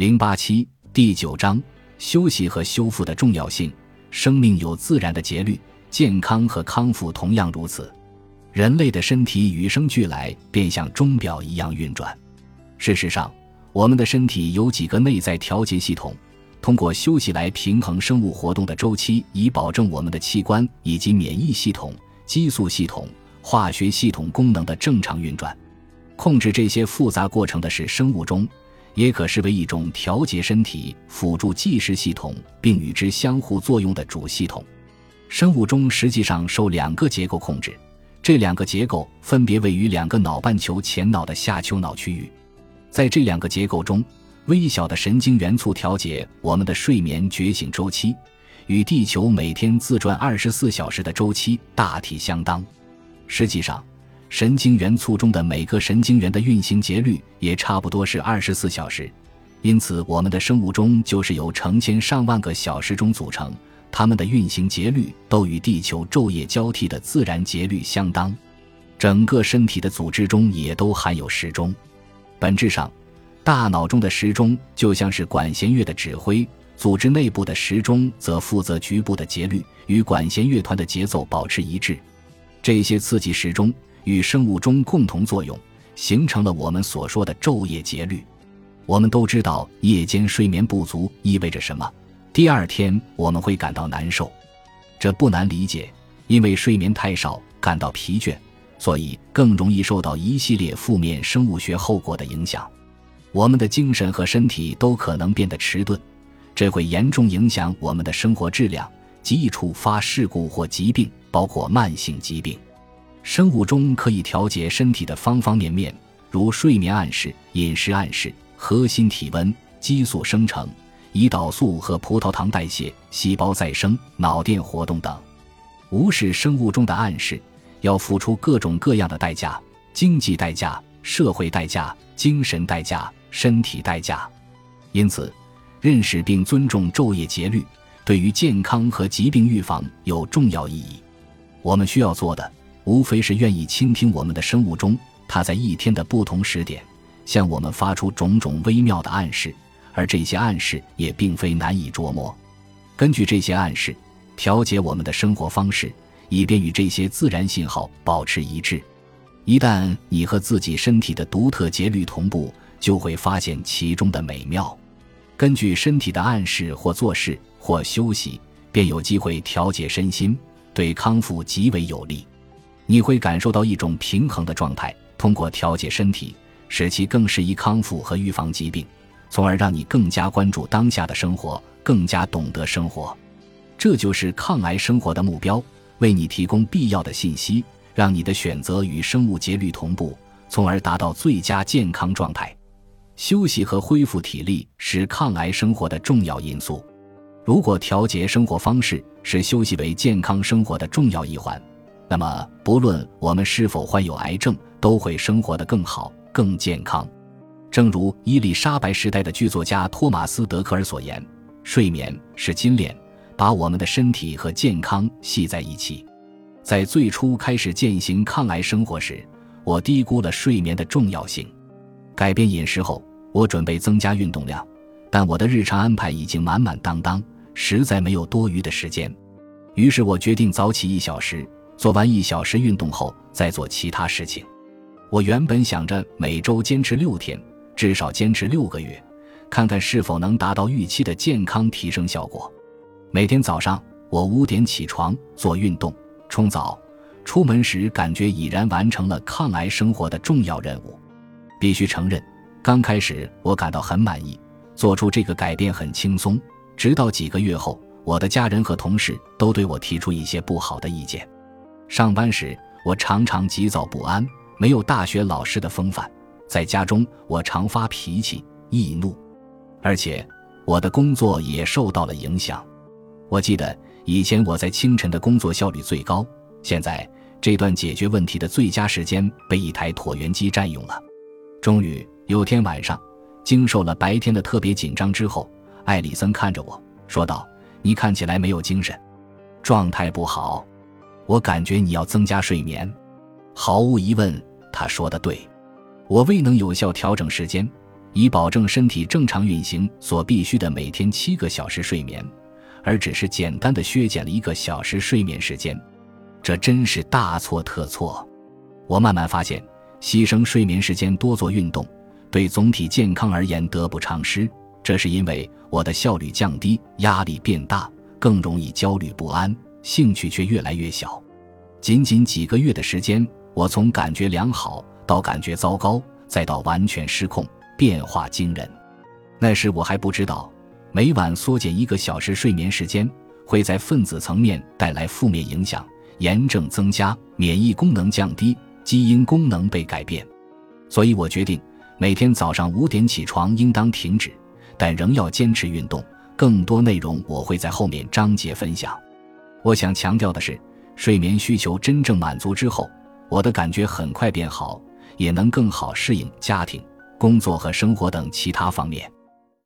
零八七第九章：休息和修复的重要性。生命有自然的节律，健康和康复同样如此。人类的身体与生俱来便像钟表一样运转。事实上，我们的身体有几个内在调节系统，通过休息来平衡生物活动的周期，以保证我们的器官以及免疫系统、激素系统、化学系统功能的正常运转。控制这些复杂过程的是生物钟。也可视为一种调节身体、辅助计时系统并与之相互作用的主系统。生物钟实际上受两个结构控制，这两个结构分别位于两个脑半球前脑的下丘脑区域。在这两个结构中，微小的神经元簇调节我们的睡眠觉醒周期，与地球每天自转二十四小时的周期大体相当。实际上，神经元簇中的每个神经元的运行节律也差不多是二十四小时，因此我们的生物钟就是由成千上万个小时钟组成，它们的运行节律都与地球昼夜交替的自然节律相当。整个身体的组织中也都含有时钟。本质上，大脑中的时钟就像是管弦乐的指挥，组织内部的时钟则负责局部的节律，与管弦乐团的节奏保持一致。这些刺激时钟。与生物钟共同作用，形成了我们所说的昼夜节律。我们都知道夜间睡眠不足意味着什么，第二天我们会感到难受。这不难理解，因为睡眠太少，感到疲倦，所以更容易受到一系列负面生物学后果的影响。我们的精神和身体都可能变得迟钝，这会严重影响我们的生活质量，极易触发事故或疾病，包括慢性疾病。生物钟可以调节身体的方方面面，如睡眠暗示、饮食暗示、核心体温、激素生成、胰岛素和葡萄糖代谢、细胞再生、脑电活动等。无视生物钟的暗示，要付出各种各样的代价：经济代价、社会代价、精神代价、身体代价。因此，认识并尊重昼夜节律，对于健康和疾病预防有重要意义。我们需要做的。无非是愿意倾听我们的生物钟，它在一天的不同时点向我们发出种种微妙的暗示，而这些暗示也并非难以琢磨。根据这些暗示，调节我们的生活方式，以便与这些自然信号保持一致。一旦你和自己身体的独特节律同步，就会发现其中的美妙。根据身体的暗示或做事或休息，便有机会调节身心，对康复极为有利。你会感受到一种平衡的状态，通过调节身体，使其更适宜康复和预防疾病，从而让你更加关注当下的生活，更加懂得生活。这就是抗癌生活的目标，为你提供必要的信息，让你的选择与生物节律同步，从而达到最佳健康状态。休息和恢复体力是抗癌生活的重要因素。如果调节生活方式是休息为健康生活的重要一环。那么，不论我们是否患有癌症，都会生活得更好、更健康。正如伊丽莎白时代的剧作家托马斯·德克尔所言：“睡眠是金链，把我们的身体和健康系在一起。”在最初开始践行抗癌生活时，我低估了睡眠的重要性。改变饮食后，我准备增加运动量，但我的日常安排已经满满当当，实在没有多余的时间。于是我决定早起一小时。做完一小时运动后，再做其他事情。我原本想着每周坚持六天，至少坚持六个月，看看是否能达到预期的健康提升效果。每天早上，我五点起床做运动、冲澡，出门时感觉已然完成了抗癌生活的重要任务。必须承认，刚开始我感到很满意，做出这个改变很轻松。直到几个月后，我的家人和同事都对我提出一些不好的意见。上班时，我常常急躁不安，没有大学老师的风范；在家中，我常发脾气、易怒，而且我的工作也受到了影响。我记得以前我在清晨的工作效率最高，现在这段解决问题的最佳时间被一台椭圆机占用了。终于有天晚上，经受了白天的特别紧张之后，艾里森看着我说道：“你看起来没有精神，状态不好。”我感觉你要增加睡眠，毫无疑问，他说的对。我未能有效调整时间，以保证身体正常运行所必须的每天七个小时睡眠，而只是简单的削减了一个小时睡眠时间，这真是大错特错。我慢慢发现，牺牲睡眠时间多做运动，对总体健康而言得不偿失。这是因为我的效率降低，压力变大，更容易焦虑不安，兴趣却越来越小。仅仅几个月的时间，我从感觉良好到感觉糟糕，再到完全失控，变化惊人。那时我还不知道，每晚缩减一个小时睡眠时间，会在分子层面带来负面影响：炎症增加，免疫功能降低，基因功能被改变。所以我决定每天早上五点起床，应当停止。但仍要坚持运动。更多内容我会在后面章节分享。我想强调的是，睡眠需求真正满足之后，我的感觉很快变好，也能更好适应家庭、工作和生活等其他方面。